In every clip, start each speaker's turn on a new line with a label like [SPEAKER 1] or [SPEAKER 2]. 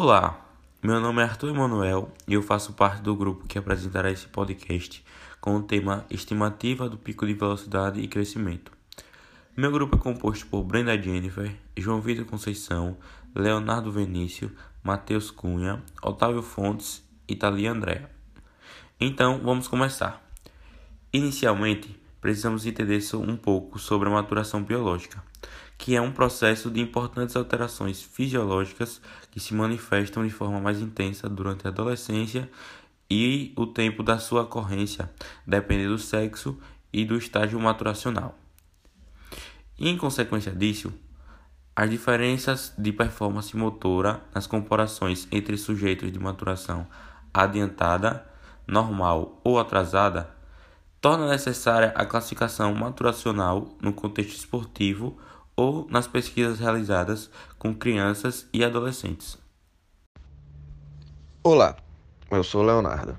[SPEAKER 1] Olá, meu nome é Arthur Emanuel e eu faço parte do grupo que apresentará esse podcast com o tema Estimativa do Pico de Velocidade e Crescimento. Meu grupo é composto por Brenda Jennifer, João Vitor Conceição, Leonardo Venício, Matheus Cunha, Otávio Fontes e Thalia Andréa. Então, vamos começar. Inicialmente, precisamos entender um pouco sobre a maturação biológica, que é um processo de importantes alterações fisiológicas que se manifestam de forma mais intensa durante a adolescência e o tempo da sua ocorrência depende do sexo e do estágio maturacional. Em consequência disso, as diferenças de performance motora nas comparações entre sujeitos de maturação adiantada, normal ou atrasada torna necessária a classificação maturacional no contexto esportivo ou nas pesquisas realizadas com crianças e adolescentes.
[SPEAKER 2] Olá, eu sou Leonardo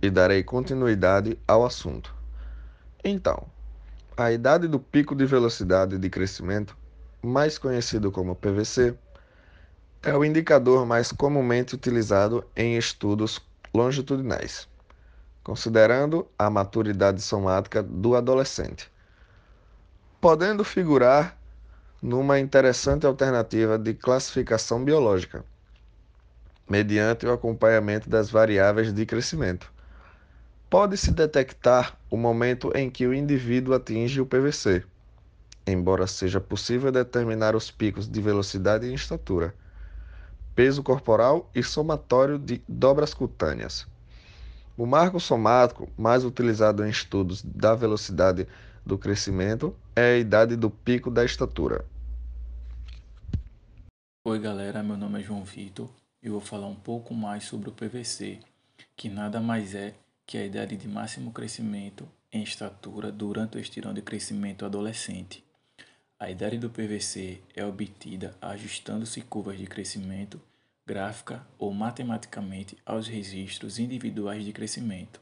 [SPEAKER 2] e darei continuidade ao assunto. Então, a idade do pico de velocidade de crescimento, mais conhecido como PVC, é o indicador mais comumente utilizado em estudos longitudinais considerando a maturidade somática do adolescente, podendo figurar numa interessante alternativa de classificação biológica, mediante o acompanhamento das variáveis de crescimento. Pode-se detectar o momento em que o indivíduo atinge o PVC, embora seja possível determinar os picos de velocidade e estatura, peso corporal e somatório de dobras cutâneas. O marco somático mais utilizado em estudos da velocidade do crescimento é a idade do pico da estatura.
[SPEAKER 3] Oi, galera, meu nome é João Vitor e vou falar um pouco mais sobre o PVC, que nada mais é que a idade de máximo crescimento em estatura durante o estirão de crescimento adolescente. A idade do PVC é obtida ajustando-se curvas de crescimento gráfica ou matematicamente aos registros individuais de crescimento.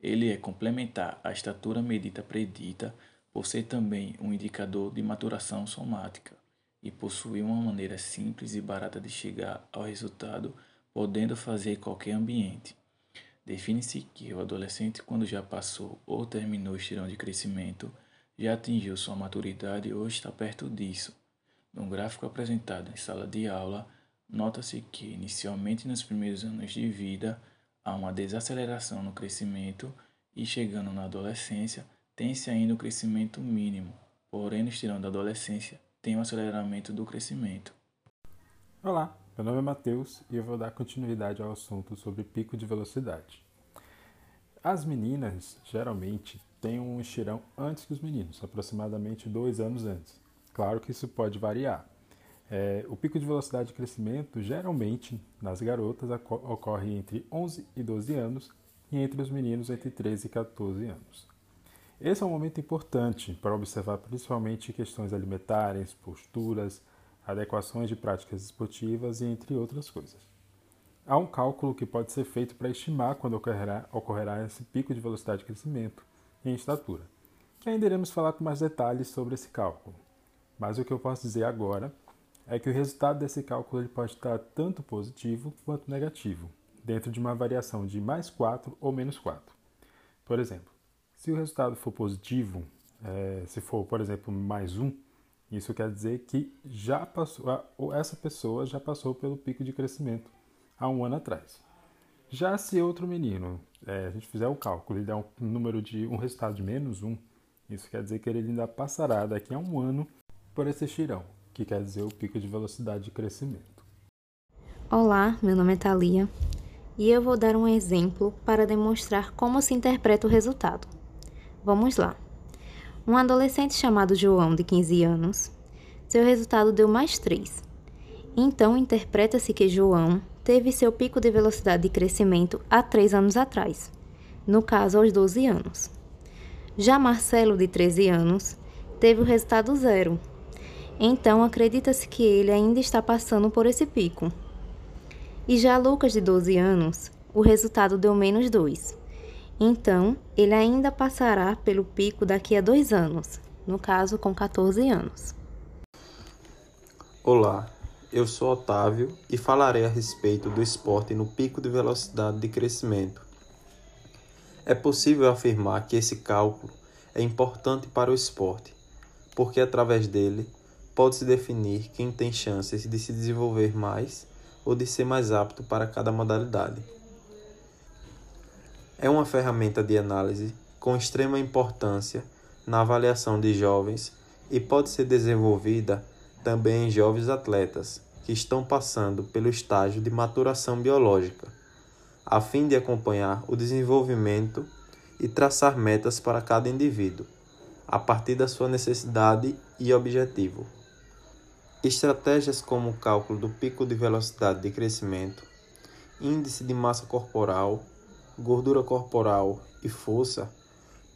[SPEAKER 3] Ele é complementar à estatura medida predita por ser também um indicador de maturação somática e possuir uma maneira simples e barata de chegar ao resultado, podendo fazer qualquer ambiente. Define-se que o adolescente, quando já passou ou terminou o estirão de crescimento, já atingiu sua maturidade ou está perto disso. No gráfico apresentado em sala de aula, Nota-se que, inicialmente nos primeiros anos de vida, há uma desaceleração no crescimento e, chegando na adolescência, tem-se ainda o crescimento mínimo, porém, no estirão da adolescência, tem um aceleramento do crescimento.
[SPEAKER 4] Olá, meu nome é Matheus e eu vou dar continuidade ao assunto sobre pico de velocidade. As meninas geralmente têm um estirão antes que os meninos, aproximadamente dois anos antes. Claro que isso pode variar, é, o pico de velocidade de crescimento, geralmente, nas garotas, ocorre entre 11 e 12 anos e entre os meninos entre 13 e 14 anos. Esse é um momento importante para observar principalmente questões alimentares, posturas, adequações de práticas esportivas e entre outras coisas. Há um cálculo que pode ser feito para estimar quando ocorrerá, ocorrerá esse pico de velocidade de crescimento em estatura, que ainda iremos falar com mais detalhes sobre esse cálculo. Mas o que eu posso dizer agora é que o resultado desse cálculo ele pode estar tanto positivo quanto negativo, dentro de uma variação de mais 4 ou menos 4. Por exemplo, se o resultado for positivo, é, se for, por exemplo, mais 1, isso quer dizer que já passou, ou essa pessoa já passou pelo pico de crescimento há um ano atrás. Já se outro menino, é, a gente fizer o cálculo, ele dá um número de um resultado de menos 1, isso quer dizer que ele ainda passará daqui a um ano por esse estirão que quer dizer o pico de velocidade de crescimento.
[SPEAKER 5] Olá, meu nome é Thalia e eu vou dar um exemplo para demonstrar como se interpreta o resultado. Vamos lá. Um adolescente chamado João, de 15 anos, seu resultado deu mais 3. Então, interpreta-se que João teve seu pico de velocidade de crescimento há 3 anos atrás, no caso aos 12 anos. Já Marcelo, de 13 anos, teve o resultado zero, então acredita-se que ele ainda está passando por esse pico. E já Lucas, de 12 anos, o resultado deu menos 2. Então, ele ainda passará pelo pico daqui a dois anos, no caso com 14 anos.
[SPEAKER 6] Olá, eu sou Otávio e falarei a respeito do esporte no pico de velocidade de crescimento. É possível afirmar que esse cálculo é importante para o esporte, porque através dele pode-se definir quem tem chances de se desenvolver mais ou de ser mais apto para cada modalidade. É uma ferramenta de análise com extrema importância na avaliação de jovens e pode ser desenvolvida também em jovens atletas que estão passando pelo estágio de maturação biológica, a fim de acompanhar o desenvolvimento e traçar metas para cada indivíduo, a partir da sua necessidade e objetivo. Estratégias como o cálculo do pico de velocidade de crescimento, índice de massa corporal, gordura corporal e força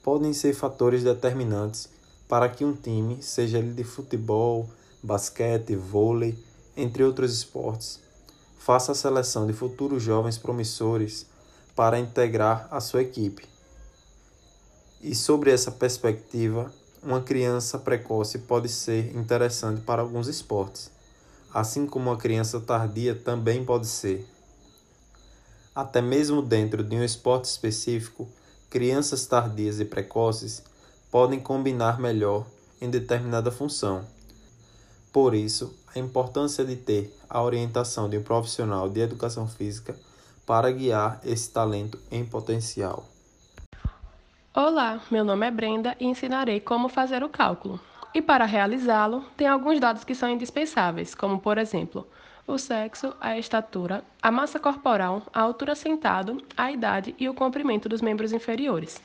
[SPEAKER 6] podem ser fatores determinantes para que um time, seja ele de futebol, basquete, vôlei, entre outros esportes, faça a seleção de futuros jovens promissores para integrar a sua equipe. E sobre essa perspectiva, uma criança precoce pode ser interessante para alguns esportes, assim como uma criança tardia também pode ser. Até mesmo dentro de um esporte específico, crianças tardias e precoces podem combinar melhor em determinada função. Por isso, a importância de ter a orientação de um profissional de educação física para guiar esse talento em potencial.
[SPEAKER 7] Olá, meu nome é Brenda e ensinarei como fazer o cálculo. E para realizá-lo, tem alguns dados que são indispensáveis, como por exemplo, o sexo, a estatura, a massa corporal, a altura sentado, a idade e o comprimento dos membros inferiores.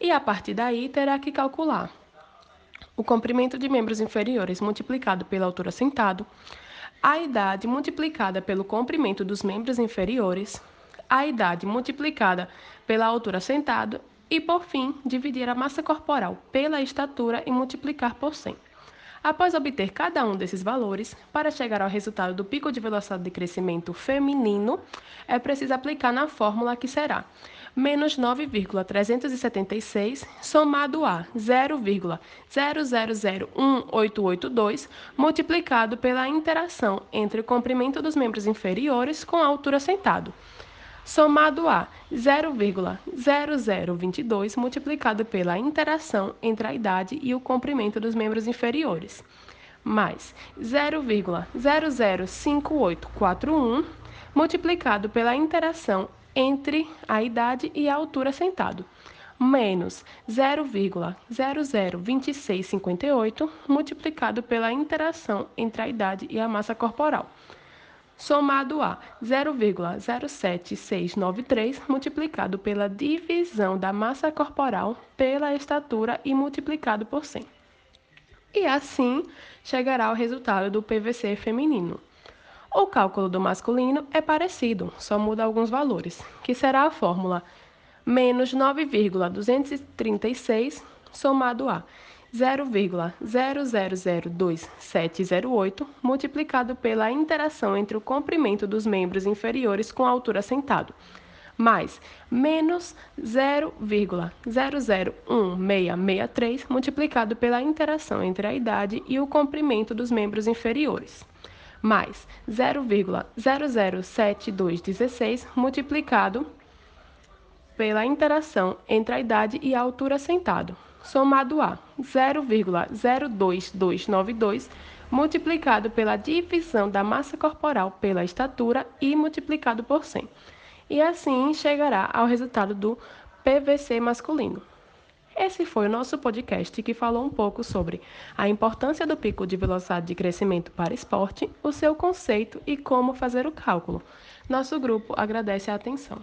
[SPEAKER 7] E a partir daí terá que calcular o comprimento de membros inferiores multiplicado pela altura sentado, a idade multiplicada pelo comprimento dos membros inferiores, a idade multiplicada pela altura sentado e, por fim, dividir a massa corporal pela estatura e multiplicar por 100. Após obter cada um desses valores, para chegar ao resultado do pico de velocidade de crescimento feminino, é preciso aplicar na fórmula que será menos 9,376 somado a 0,00018882 multiplicado pela interação entre o comprimento dos membros inferiores com a altura sentado, somado a 0,0022 multiplicado pela interação entre a idade e o comprimento dos membros inferiores, mais 0,005841 multiplicado pela interação entre a idade e a altura sentado, menos 0,002658 multiplicado pela interação entre a idade e a massa corporal, somado a 0,07693 multiplicado pela divisão da massa corporal pela estatura e multiplicado por 100. E assim chegará ao resultado do PVC feminino. O cálculo do masculino é parecido, só muda alguns valores, que será a fórmula menos 9,236 somado a 0,000278 multiplicado pela interação entre o comprimento dos membros inferiores com a altura sentado, mais menos 0,001663 multiplicado pela interação entre a idade e o comprimento dos membros inferiores mais 0,007216 multiplicado pela interação entre a idade e a altura sentado, somado a 0,02292 multiplicado pela divisão da massa corporal pela estatura e multiplicado por 100. E assim chegará ao resultado do PVC masculino. Esse foi o nosso podcast que falou um pouco sobre a importância do pico de velocidade de crescimento para esporte, o seu conceito e como fazer o cálculo. Nosso grupo agradece a atenção.